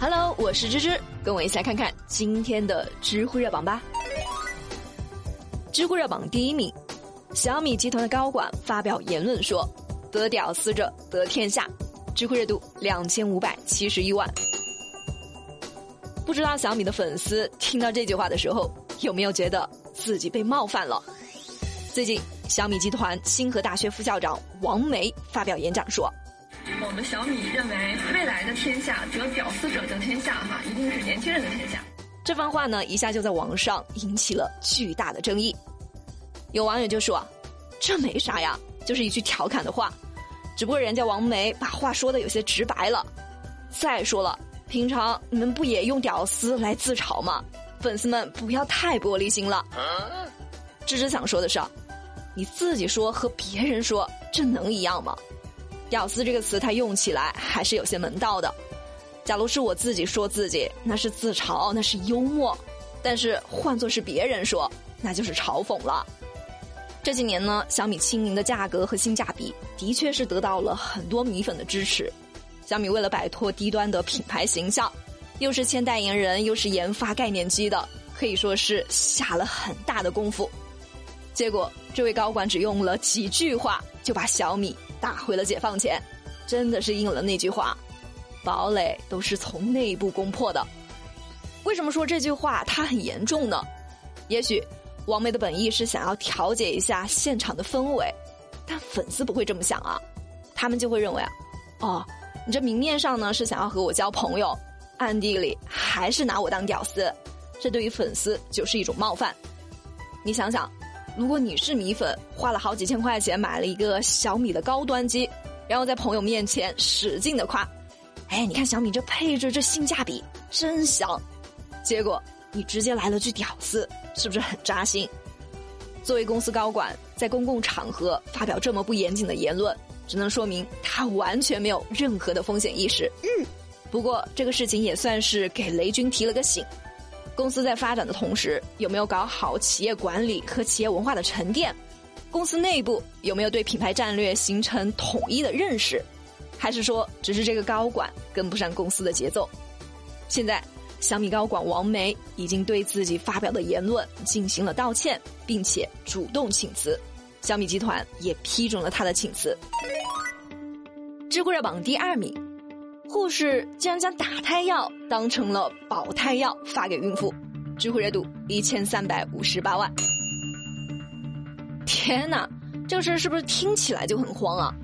Hello，我是芝芝，跟我一起来看看今天的知乎热榜吧。知乎热榜第一名，小米集团的高管发表言论说：“得屌丝者得天下。”知乎热度两千五百七十一万。不知道小米的粉丝听到这句话的时候，有没有觉得自己被冒犯了？最近，小米集团清河大学副校长王梅发表演讲说。我们小米认为，未来的天下得屌丝者得天下，哈，一定是年轻人的天下。这番话呢，一下就在网上引起了巨大的争议。有网友就说：“这没啥呀，就是一句调侃的话，只不过人家王梅把话说的有些直白了。再说了，平常你们不也用屌丝来自嘲吗？粉丝们不要太玻璃心了。”芝芝想说的是，你自己说和别人说，这能一样吗？屌丝这个词，它用起来还是有些门道的。假如是我自己说自己，那是自嘲，那是幽默；但是换作是别人说，那就是嘲讽了。这几年呢，小米亲民的价格和性价比，的确是得到了很多米粉的支持。小米为了摆脱低端的品牌形象，又是签代言人，又是研发概念机的，可以说是下了很大的功夫。结果，这位高管只用了几句话，就把小米。打回了解放前，真的是应了那句话：“堡垒都是从内部攻破的。”为什么说这句话它很严重呢？也许王梅的本意是想要调节一下现场的氛围，但粉丝不会这么想啊，他们就会认为啊，哦，你这明面上呢是想要和我交朋友，暗地里还是拿我当屌丝，这对于粉丝就是一种冒犯。你想想。如果你是米粉，花了好几千块钱买了一个小米的高端机，然后在朋友面前使劲的夸，哎，你看小米这配置，这性价比真香，结果你直接来了句屌丝，是不是很扎心？作为公司高管，在公共场合发表这么不严谨的言论，只能说明他完全没有任何的风险意识。嗯，不过这个事情也算是给雷军提了个醒。公司在发展的同时，有没有搞好企业管理和企业文化的沉淀？公司内部有没有对品牌战略形成统一的认识？还是说，只是这个高管跟不上公司的节奏？现在，小米高管王梅已经对自己发表的言论进行了道歉，并且主动请辞，小米集团也批准了他的请辞。知乎热榜第二名。护士竟然将打胎药当成了保胎药发给孕妇，知乎热度一千三百五十八万。天哪，这个事是不是听起来就很慌啊？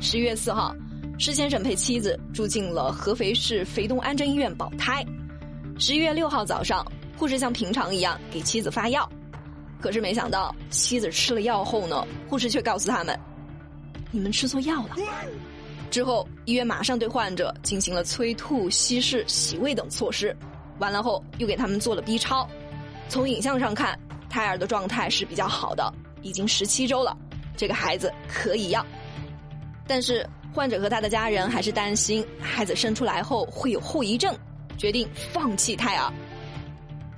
十一月四号，施先生陪妻子住进了合肥市肥东安贞医院保胎。十一月六号早上，护士像平常一样给妻子发药，可是没想到妻子吃了药后呢，护士却告诉他们：“你们吃错药了。”之后，医院马上对患者进行了催吐、稀释、洗胃等措施。完了后，又给他们做了 B 超。从影像上看，胎儿的状态是比较好的，已经十七周了，这个孩子可以要。但是，患者和他的家人还是担心孩子生出来后会有后遗症，决定放弃胎儿。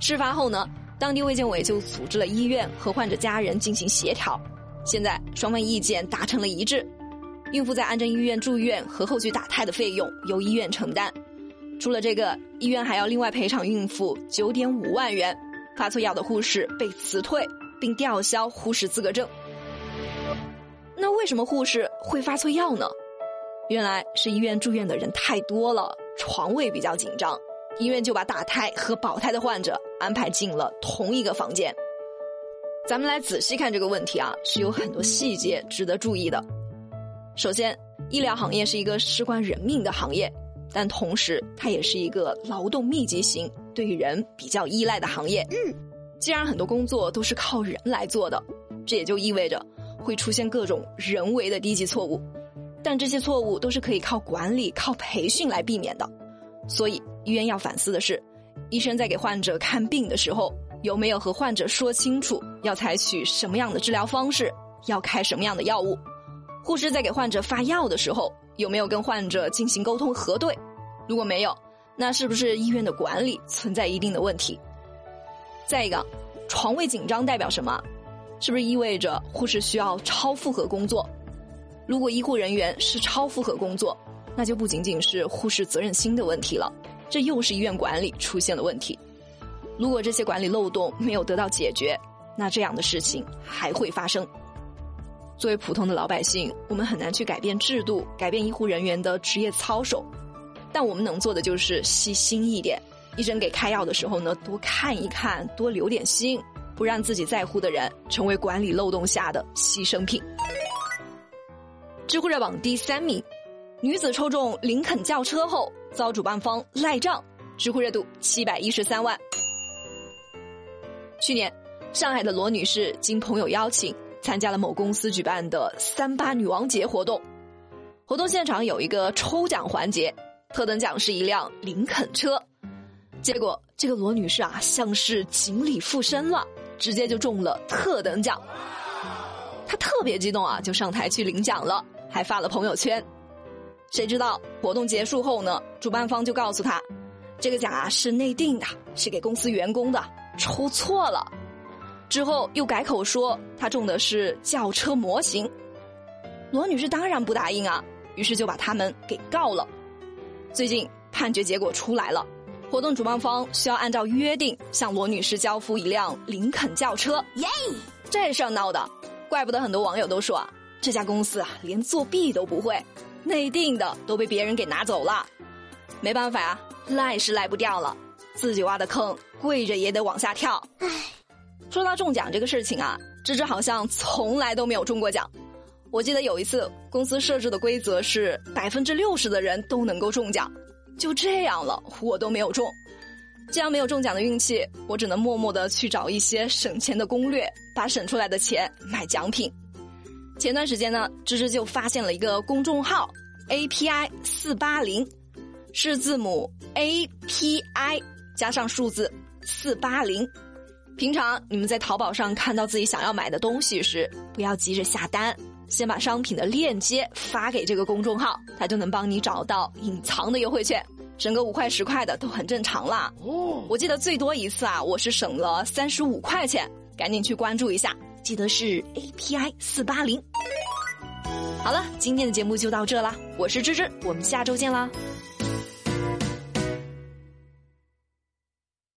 事发后呢，当地卫健委就组织了医院和患者家人进行协调，现在双方意见达成了一致。孕妇在安贞医院住院和后续打胎的费用由医院承担，除了这个，医院还要另外赔偿孕妇九点五万元。发错药的护士被辞退并吊销护士资格证。那为什么护士会发错药呢？原来是医院住院的人太多了，床位比较紧张，医院就把打胎和保胎的患者安排进了同一个房间。咱们来仔细看这个问题啊，是有很多细节值得注意的。首先，医疗行业是一个事关人命的行业，但同时它也是一个劳动密集型、对人比较依赖的行业。嗯，既然很多工作都是靠人来做的，这也就意味着会出现各种人为的低级错误。但这些错误都是可以靠管理、靠培训来避免的。所以，医院要反思的是，医生在给患者看病的时候，有没有和患者说清楚要采取什么样的治疗方式，要开什么样的药物。护士在给患者发药的时候，有没有跟患者进行沟通核对？如果没有，那是不是医院的管理存在一定的问题？再一个，床位紧张代表什么？是不是意味着护士需要超负荷工作？如果医护人员是超负荷工作，那就不仅仅是护士责任心的问题了，这又是医院管理出现了问题。如果这些管理漏洞没有得到解决，那这样的事情还会发生。作为普通的老百姓，我们很难去改变制度，改变医护人员的职业操守，但我们能做的就是细心一点。医生给开药的时候呢，多看一看，多留点心，不让自己在乎的人成为管理漏洞下的牺牲品。知乎热榜第三名，女子抽中林肯轿车后遭主办方赖账，知乎热度七百一十三万。去年，上海的罗女士经朋友邀请，参加了某公司举办的“三八女王节”活动。活动现场有一个抽奖环节，特等奖是一辆林肯车。结果，这个罗女士啊，像是锦鲤附身了，直接就中了特等奖。她特别激动啊，就上台去领奖了。还发了朋友圈，谁知道活动结束后呢？主办方就告诉他，这个奖啊是内定的，是给公司员工的，抽错了。之后又改口说他中的是轿车模型。罗女士当然不答应啊，于是就把他们给告了。最近判决结果出来了，活动主办方需要按照约定向罗女士交付一辆林肯轿车。耶，这事儿闹的，怪不得很多网友都说。这家公司啊，连作弊都不会，内定的都被别人给拿走了，没办法呀，赖是赖不掉了，自己挖的坑，跪着也得往下跳。唉，说到中奖这个事情啊，芝芝好像从来都没有中过奖。我记得有一次，公司设置的规则是百分之六十的人都能够中奖，就这样了，我都没有中。这样没有中奖的运气，我只能默默的去找一些省钱的攻略，把省出来的钱买奖品。前段时间呢，芝芝就发现了一个公众号，API 四八零，是字母 API 加上数字四八零。平常你们在淘宝上看到自己想要买的东西时，不要急着下单，先把商品的链接发给这个公众号，它就能帮你找到隐藏的优惠券，省个五块十块的都很正常啦。哦，我记得最多一次啊，我是省了三十五块钱，赶紧去关注一下。记得是 API 四八零。好了，今天的节目就到这啦，我是芝芝，我们下周见啦。